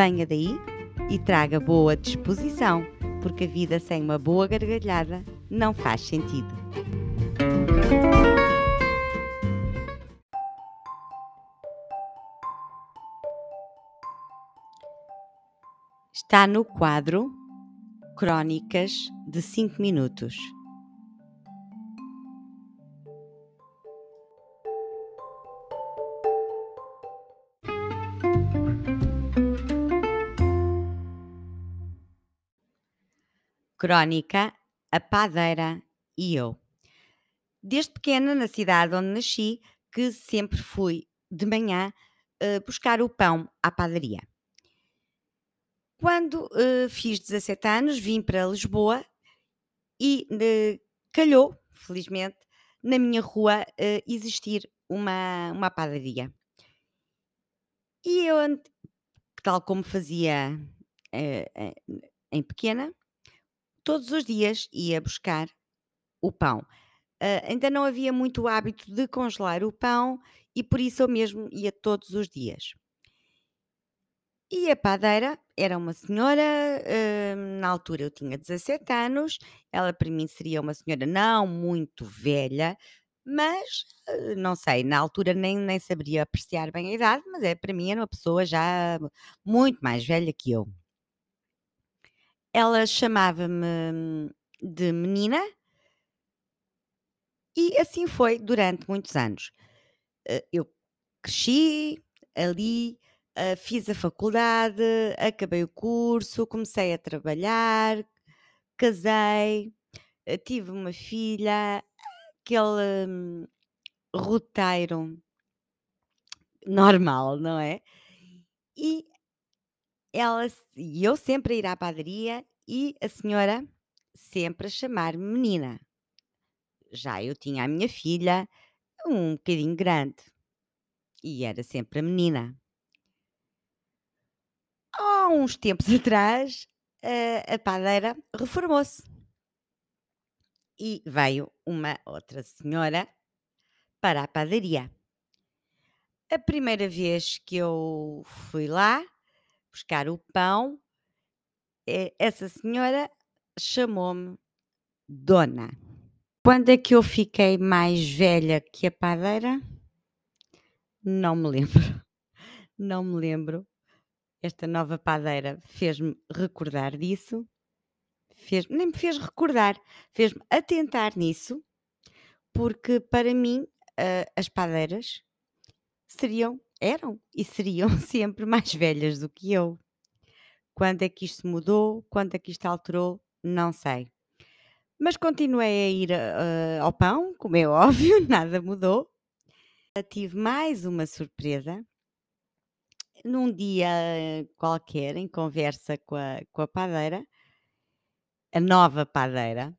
Venha daí e traga boa disposição, porque a vida sem uma boa gargalhada não faz sentido. Está no quadro Crónicas de 5 minutos. Crónica A Padeira e Eu. Desde pequena, na cidade onde nasci, que sempre fui de manhã uh, buscar o pão à padaria. Quando uh, fiz 17 anos, vim para Lisboa e uh, calhou, felizmente, na minha rua existir uma, uma padaria. E eu, tal como fazia em pequena, todos os dias ia buscar o pão. Uh, ainda não havia muito hábito de congelar o pão e por isso eu mesmo ia todos os dias. E a padeira era uma senhora, uh, na altura eu tinha 17 anos, ela para mim seria uma senhora não muito velha, mas uh, não sei, na altura nem, nem saberia apreciar bem a idade, mas é, para mim era uma pessoa já muito mais velha que eu. Ela chamava-me de menina e assim foi durante muitos anos. Eh, eu cresci ali, eh, fiz a faculdade, acabei o curso, comecei a trabalhar, casei, eh, tive uma filha, aquele hum, roteiro normal, não é? E ela e eu sempre a ir à padaria e a senhora sempre a chamar-me menina. Já eu tinha a minha filha um bocadinho grande e era sempre a menina. Há uns tempos atrás, a, a padeira reformou-se e veio uma outra senhora para a padaria. A primeira vez que eu fui lá, buscar o pão, eh, essa senhora chamou-me Dona. Quando é que eu fiquei mais velha que a padeira? Não me lembro. Não me lembro. Esta nova padeira fez-me recordar disso. Fez, nem me fez recordar, fez-me atentar nisso, porque para mim uh, as padeiras seriam eram e seriam sempre mais velhas do que eu. Quando é que isto mudou? Quando é que isto alterou? Não sei. Mas continuei a ir uh, ao pão, como é óbvio, nada mudou. Tive mais uma surpresa. Num dia qualquer, em conversa com a, com a padeira, a nova padeira,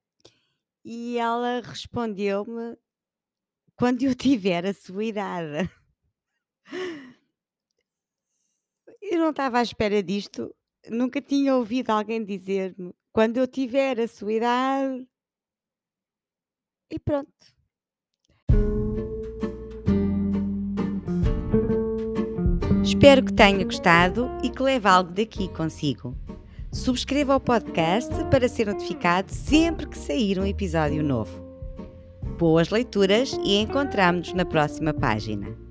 e ela respondeu-me quando eu tiver a sua idade. Eu não estava à espera disto, nunca tinha ouvido alguém dizer-me: "Quando eu tiver a sua idade" e pronto. Espero que tenha gostado e que leve algo daqui consigo. Subscreva o podcast para ser notificado sempre que sair um episódio novo. Boas leituras e encontramos-nos na próxima página.